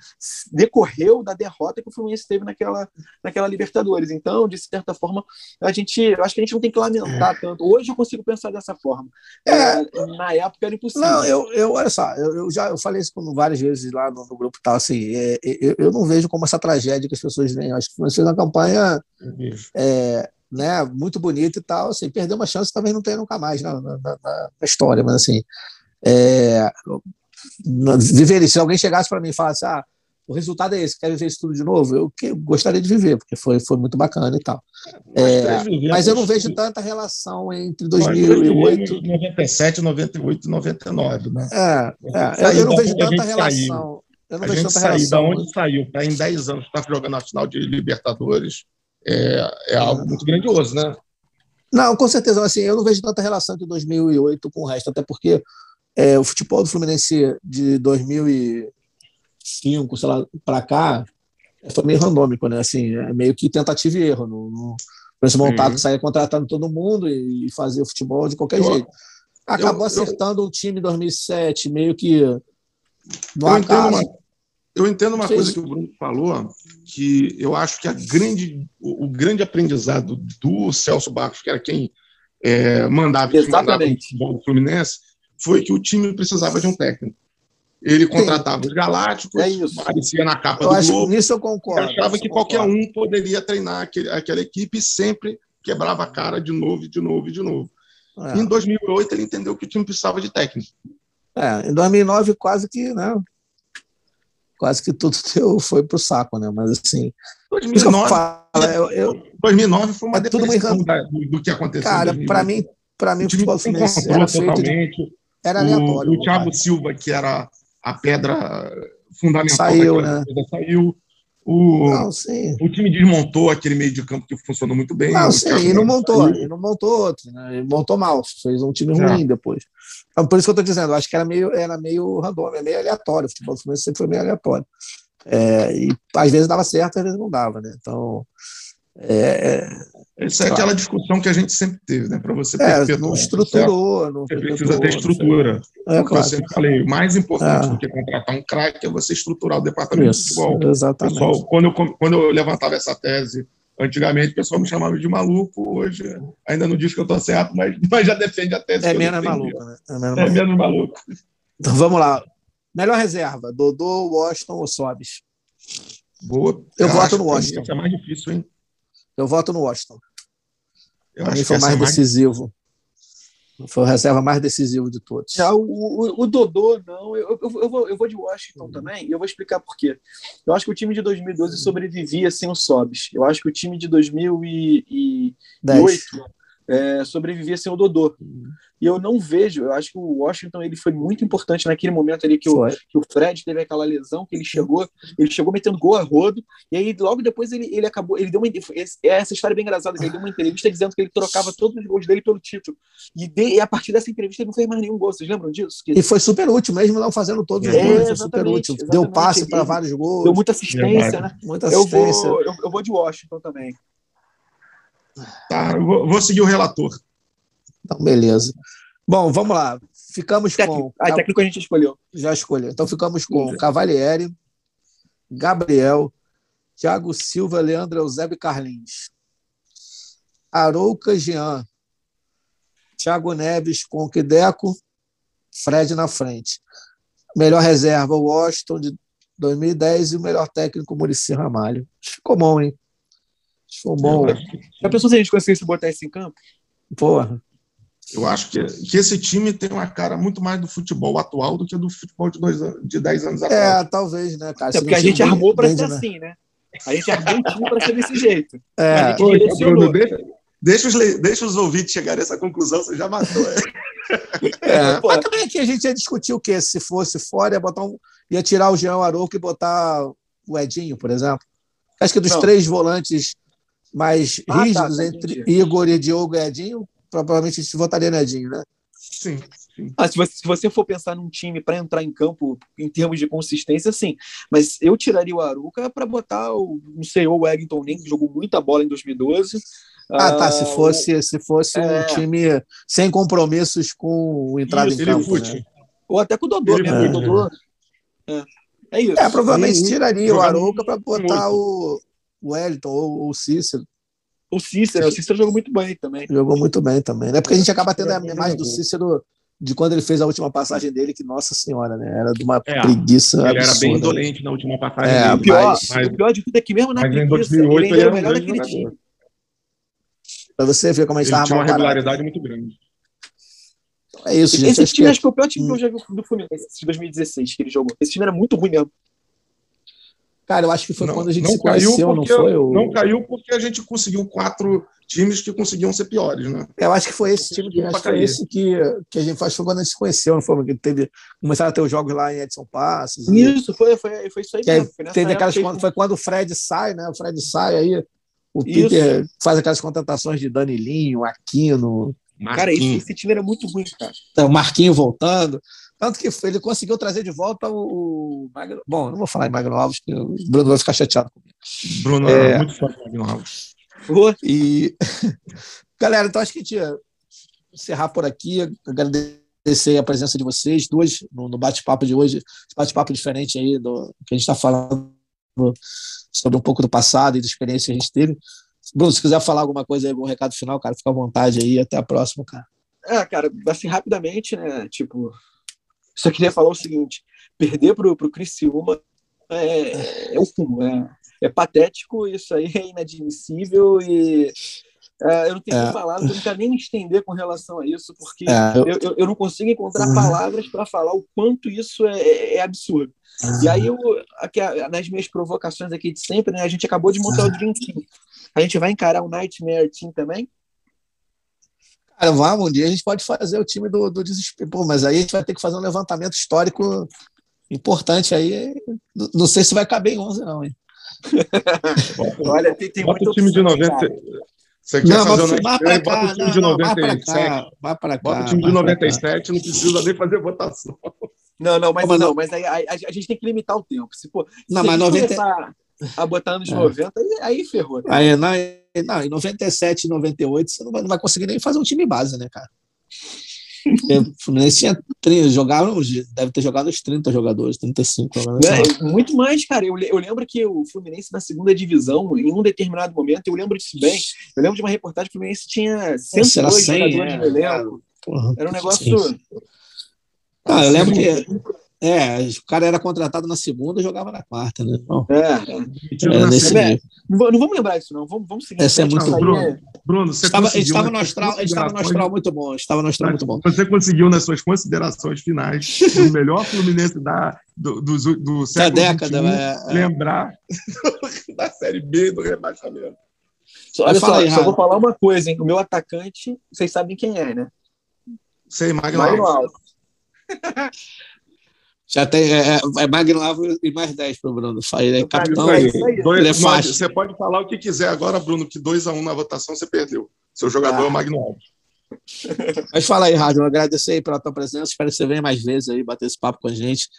decorreu da derrota que o Fluminense teve naquela, naquela Libertadores. Então, de certa forma, a gente, eu acho que a gente não tem que lamentar é. tanto. Hoje eu consigo pensar dessa forma. É, é na época era impossível. Não, eu, eu olha só, eu, eu já eu falei isso várias vezes lá no, no grupo tal, assim, é, eu, eu, não vejo como essa tragédia que as pessoas veem. Acho que foi uma campanha é, né, muito bonita e tal, assim, perdeu uma chance talvez não tenha nunca mais na, na, na, na história, mas assim, é, viver isso. Se alguém chegasse para mim e falasse, ah, o resultado é esse, quer viver isso tudo de novo? Eu que, gostaria de viver, porque foi, foi muito bacana e tal. É, mas eu não vejo tanta relação entre 2008... 97, 98 e 99, né? É, é eu, eu não vejo tanta relação. Eu não a vejo tanta relação. Da onde saiu, para em 10 anos estar jogando a final de Libertadores, é, é algo muito grandioso, né? Não, com certeza. Assim, eu não vejo tanta relação entre 2008 com o resto, até porque é, o futebol do Fluminense de 2000 e 5, sei lá, para cá, foi meio randômico, né? Assim, é meio que tentativa e erro. No, no, esse montado que saía contratando todo mundo e, fazia o futebol de qualquer eu, jeito. Acabou eu, acertando eu, o time em 2007, meio que no eu Entendo uma, eu entendo uma coisa que o Bruno falou, que eu acho que a grande, o, o grande aprendizado do Celso Barros, que era quem é, mandava, mandava o Fluminense, foi que o time precisava de um técnico. Ele contratava Sim. os Galácticos, é aparecia na capa eu do acho, Globo. Nisso eu concordo. achava que concordo. qualquer um poderia treinar aquele, aquela equipe e sempre quebrava a cara de novo, de novo, de novo. É. Em 2008 ele entendeu que o time precisava de técnico. É, em 2009 quase que, né? Quase que tudo teu foi pro saco, né? Mas assim, 2009, falo, eu, eu, 2009 foi uma é tudo do, do, que aconteceu. Cara, para mim, para mim o futebol fluminense era de, era aleatório. O, o Thiago Silva, que era a pedra fundamental saiu, né? saiu. O, não, o time desmontou aquele meio de campo que funcionou muito bem. Não, sim, e não montou, e não montou outro, né? Ele montou mal, fez um time ruim é. depois. Então, por isso que eu estou dizendo, eu acho que era meio, era meio random, é meio aleatório. O futebol do Fluminense sempre foi meio aleatório. É, e às vezes dava certo, às vezes não dava, né? Então. É, essa é claro. aquela discussão que a gente sempre teve, né? Para você é, não estruturou, não você precisa ter estrutura. É, claro. Eu sempre falei, o mais importante é. do que contratar um craque é você estruturar o departamento Isso, de futebol. Exatamente. Pessoal, quando, eu, quando eu levantava essa tese, antigamente o pessoal me chamava de maluco, hoje ainda não diz que eu estou certo, mas, mas já defende a tese. É menos maluco, né? É menos, é menos maluco. Então vamos lá. Melhor reserva, Dodô, Washington ou Sobis? Boa. Eu, eu voto no Washington. Isso é mais difícil, hein? Eu voto no Washington. Para mim foi o mais decisivo. Foi o reserva mais decisivo de todos. Já o, o, o Dodô, não. Eu, eu, eu, vou, eu vou de Washington uhum. também e eu vou explicar por quê. Eu acho que o time de 2012 sobrevivia sem o Sobis. Eu acho que o time de 2008 é, sobrevivia sem o Dodô. Uhum. E eu não vejo, eu acho que o Washington ele foi muito importante naquele momento ali que o, que o Fred teve aquela lesão, que ele chegou, ele chegou metendo gol a rodo, e aí logo depois ele, ele acabou, ele deu uma. Essa história é bem engraçada, ele deu uma entrevista dizendo que ele trocava todos os gols dele pelo título. E, de, e a partir dessa entrevista ele não fez mais nenhum gol, vocês lembram disso? Que... E foi super útil, mesmo não fazendo todos os é, gols, foi super útil. Deu passe para vários gols. Deu muita assistência, né? Muita assistência. Eu vou, eu, eu vou de Washington também. Tá, vou, vou seguir o relator. Então, beleza. Bom, vamos lá. Ficamos técnico. com. Ah, técnico a gente escolheu. Já escolheu. Então ficamos com Cavalieri, Gabriel, Thiago Silva, Leandro Eusébio Carlins. Arouca Jean. Thiago Neves com Quideco, Fred na frente. Melhor reserva, Washington de 2010 e o melhor técnico, Murici Ramalho. Ficou bom, hein? Ficou bom. Já pensou se a gente conseguisse botar isso em campo? Porra. Eu acho que, que esse time tem uma cara muito mais do futebol atual do que do futebol de, dois, de 10 anos atrás. É, talvez, né, cara? É porque a gente armou para ser né? assim, né? A gente armou um time para ser desse jeito. É. Pô, Bruno, deixa, deixa, os, deixa os ouvintes chegarem a essa conclusão, você já matou. É. é, mas também aqui a gente ia discutir o quê? Se fosse fora, ia, botar um, ia tirar o Jean Arouca e botar o Edinho, por exemplo. Acho que dos Não. três volantes mais rígidos ah, tá, tá, entre Igor e Diogo e Edinho, provavelmente a gente votaria Nedinho, né? Sim, Ah, se, você, se você for pensar num time para entrar em campo em termos de consistência, sim. Mas eu tiraria o Aruca para botar o, não sei, o Wellington Nem, que jogou muita bola em 2012. Ah, tá. Se ah, fosse, se fosse é... um time sem compromissos com entrada isso, em campo. Né? Ou até com o Dodô mesmo. É. Dodô. É. é isso. É, provavelmente tiraria o Aruca para botar muito. o Wellington ou o Cícero. O Cícero, o Cícero jogou muito bem também. Jogou muito bem também, né? Porque a gente acaba tendo a imagem do Cícero de quando ele fez a última passagem dele, que, nossa senhora, né? Era de uma é, preguiça. Ele absurda. era bem dolente na última passagem é, dele. O pior, mas, o pior de tudo é que mesmo na preguiça, em 2008 ele, era o melhor daquele time. Pra você ver como a gente ele tinha uma regularidade muito grande. É isso, gente. Esse time, acho que é o pior time que eu já vi do Fluminense, de 2016, que ele jogou. Esse time era muito ruim mesmo. Cara, eu acho que foi não, quando a gente se conheceu, não foi? Não caiu porque a gente conseguiu quatro times que conseguiam ser piores, né? Eu acho que foi esse time que, acho foi esse que, que a gente faz foi quando a gente se conheceu, não foi? Porque teve, começaram a ter os jogos lá em Edson Passos. Isso, foi, foi, foi isso aí mesmo. Foi, teve aquelas, quando, foi quando o Fred sai, né? O Fred sai, aí o Peter isso. faz aquelas contratações de Danilinho, Aquino. Marquinho. Cara, esse, esse, time era muito ruim, cara. Então, o Marquinho voltando. Tanto que ele conseguiu trazer de volta o. Magno... Bom, não vou falar em Magno Alves, porque o Bruno vai ficar chateado comigo. Bruno é, é muito forte Magno Alves. E. Galera, então acho que a gente ia encerrar por aqui. Agradecer a presença de vocês, duas, no, no bate-papo de hoje. Bate-papo diferente aí do que a gente está falando sobre um pouco do passado e da experiência que a gente teve. Bruno, se quiser falar alguma coisa aí, algum recado final, cara, fica à vontade aí. Até a próxima, cara. É, cara, assim, rapidamente, né? Tipo, só queria falar o seguinte: perder pro, pro Criciúma é, é o fumo, é, é patético, isso aí é inadmissível e é, eu não tenho é. palavras, eu não quero nem me estender com relação a isso, porque é. eu, eu, eu, não consigo encontrar uhum. palavras para falar o quanto isso é, é, é absurdo. Uhum. E aí, eu, aqui, nas minhas provocações aqui de sempre, né, a gente acabou de montar uhum. o Dream Team. A gente vai encarar o Nightmare Team também? Cara, vamos, um dia a gente pode fazer o time do, do desespero. Pô, mas aí a gente vai ter que fazer um levantamento histórico importante aí. Não sei se vai caber em 11, não, hein? Olha, tem, tem muito time de 90. Cara. Você quer não, fazer um vai para cá, bota o time não, de 97. Vai para cá. Bota o time de 97, não precisa nem fazer votação. Não, não, mas Como não, mas aí a, a, gente tem que limitar o tempo. Se, pô, não, se mas 90... começar a botar anos é. 90, aí, aí ferrou. Tá? Aí, não, não, em 97 e 98 você não vai, não vai conseguir nem fazer um time base, né, cara? O Fluminense tinha 30, jogaram, deve ter jogado uns 30 jogadores, 35. É, muito mais, cara. Eu, eu lembro que o Fluminense na segunda divisão, em um determinado momento, eu lembro disso bem. Eu lembro de uma reportagem que o Fluminense tinha 102 100, jogadores é, no elenco. Era um negócio. Ah, eu lembro que é, o cara era contratado na segunda e jogava na quarta, né? Bom, é, é. é nesse é, não, não, vamos lembrar isso, não. Vamos, vamos seguir. Essa é muito Bruno, é... Bruno, você estava, estava, no astral, estava no astral muito bom. Estava no astral muito bom. Você conseguiu, nas suas considerações finais, o melhor Fluminense da, do, do, do século da década, é, lembrar da Série B do rebaixamento. Só, olha só, aí, só vou falar uma coisa, hein? O meu atacante, vocês sabem quem é, né? Sei, Magno Alves. Já tem é, é, é Magno Alves e mais 10 para o Bruno. Ele é capitão. Aí, dois, ele é fácil. Você pode falar o que quiser agora, Bruno, que 2 a 1 um na votação você perdeu. Seu jogador ah. é o Magno Alves. Mas fala aí, Rádio. Agradecer aí pela tua presença. Espero que você venha mais vezes aí bater esse papo com a gente.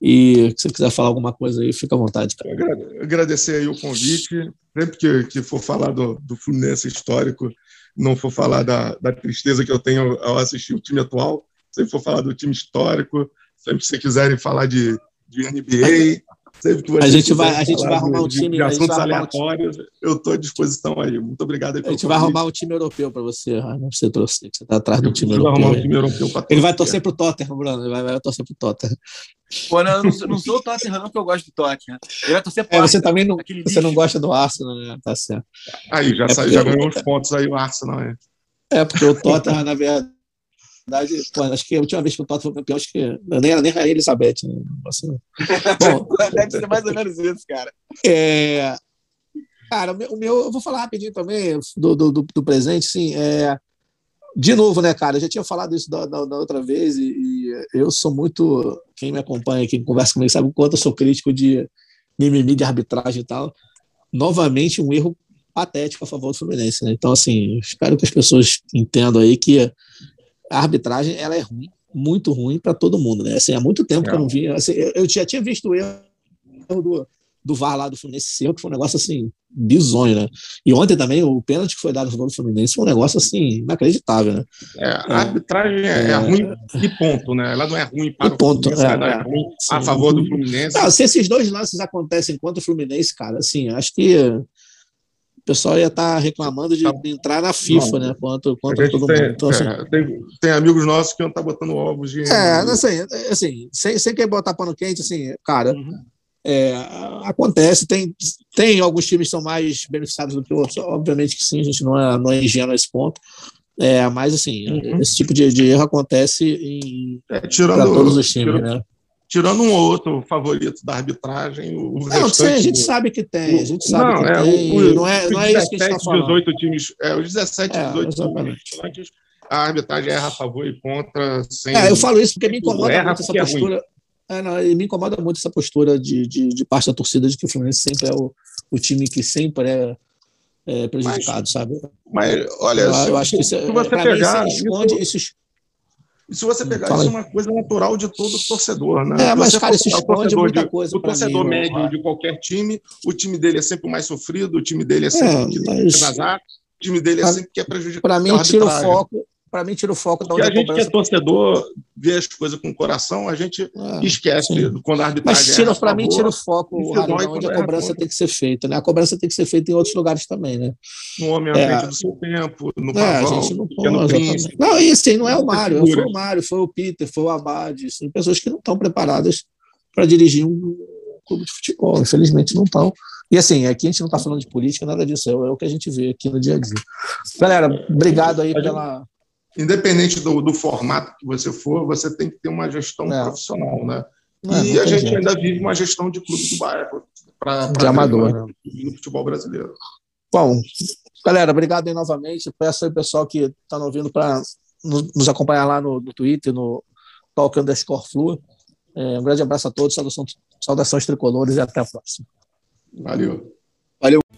E se você quiser falar alguma coisa aí, fica à vontade. Cara. Agradecer aí o convite. Sempre que, que for falar do, do Fluminense histórico, não for falar da, da tristeza que eu tenho ao assistir o time atual, se for falar do time histórico, Sempre que vocês quiserem falar de, de NBA, sempre que a gente vai, a gente vai arrumar um time de, de assuntos aleatórios, eu estou à disposição aí. Muito obrigado. a gente vai arrumar um time europeu para você, não você trouxe, você está atrás do time europeu. Arrumar um time europeu ele vai torcer para o Tottenham, Bruno. Ele vai, vai torcer para o Tottenham. Pô, não, sou, não sou o Tottenham, não, porque eu gosto do Tottenham. Ele vai torcer para é, Você também não, você não gosta do Arsenal, né? Tá certo. Aí, já, é já ganhou uns pontos aí o Arsenal, é. É, porque o Tottenham, na verdade verdade, pô, acho que a última vez que o Tottenham foi campeão, acho que nem era nem Rainha Elizabeth. Né? Assim, bom, deve ser mais ou menos isso, cara. É, cara, o meu, o meu, eu vou falar rapidinho também do, do, do, do presente, sim. É, de novo, né, cara? Eu já tinha falado isso da, da, da outra vez e, e, eu sou muito. Quem me acompanha, quem conversa comigo, sabe o quanto eu sou crítico de mimimi de arbitragem e tal. Novamente, um erro patético a favor do Fluminense. Né? Então, assim, espero que as pessoas entendam aí que a arbitragem ela é ruim, muito ruim para todo mundo, né? Assim, há muito tempo é. que eu não via. Assim, eu, eu já tinha visto o erro do, do VAR lá do Fluminense seu, que foi um negócio assim, bizonho, né? E ontem também o pênalti que foi dado no Fluminense foi um negócio assim, inacreditável, né? É, a é, arbitragem é, é, ruim de ponto, né? Ela não é ruim para o ponto, Fluminense, ela é, é ruim a favor do Fluminense. Ah, se esses dois lances acontecem contra o Fluminense, cara, assim, acho que pessoal ia estar tá reclamando de, de entrar na FIFA, não, né? Contra, contra todo tem, mundo. Então, assim, é, tem, tem, amigos nossos que não estão tá botando ovos de. É, assim, assim sem, sem querer botar pano quente, assim, cara. Uhum é, acontece, tem, tem alguns times que são mais beneficiados do que outros, obviamente que sim, a gente não é, não é ingênuo nesse ponto, é, mas assim, uhum. esse tipo de, de, erro acontece em é, todos os times, tirando, né? Tirando um ou outro favorito da arbitragem, o não, sim, a gente sabe que tem, a gente sabe não, que é, tem, o, não é, não é isso que a gente está falando. 18 times, é, os 17, é, 18 times, a arbitragem erra a favor e contra. Sem, é, eu falo isso porque me incomoda muito essa é postura. É, não, me incomoda muito essa postura de, de, de, parte da torcida de que o Fluminense sempre é o, o time que sempre é, é prejudicado, mas, sabe? Mas, olha, eu, se, eu acho que isso, se você pegar, mim, se esconde, isso, isso, se você pegar, isso é uma coisa natural de todo torcedor, né? É, mas, cara, isso esconde muita de, coisa. O torcedor mim, médio de qualquer time, o time dele é sempre o mais sofrido, o time dele é sempre é, o que mas... vazar, o time dele é sempre que é prejudicado. Para mim, tira o foco para mim tira o foco da Porque a gente que é torcedor vê as coisas com o coração, a gente é, esquece sim. quando a arbitragem Mas tira, é para mim tira o foco onde a cobrança tem que ser feita, né? A cobrança tem que ser feita em outros lugares também, né? No homem à é, frente do seu tempo, no é, pavão, gente não, pode, não, e assim, não é o Mário, foi o Mário, foi o Peter, foi o Abad, são pessoas que não estão preparadas para dirigir um clube de futebol, infelizmente não estão. E assim, aqui a gente não está falando de política, nada disso, é, o que a gente vê aqui no dia a dia. Galera, obrigado aí pela, independente do, do, formato que você for, você tem que ter uma gestão é. profissional, né? É, e a gente jeito. ainda vive uma gestão de clube do bairro para de amador no futebol brasileiro. Bom, galera, obrigado aí novamente. Peço aí pessoal que está nos ouvindo para nos acompanhar lá no, no Twitter, no Talk Underscore Flu. É, um grande abraço a todos, saudação, saudações tricolores e até a próxima. Valeu.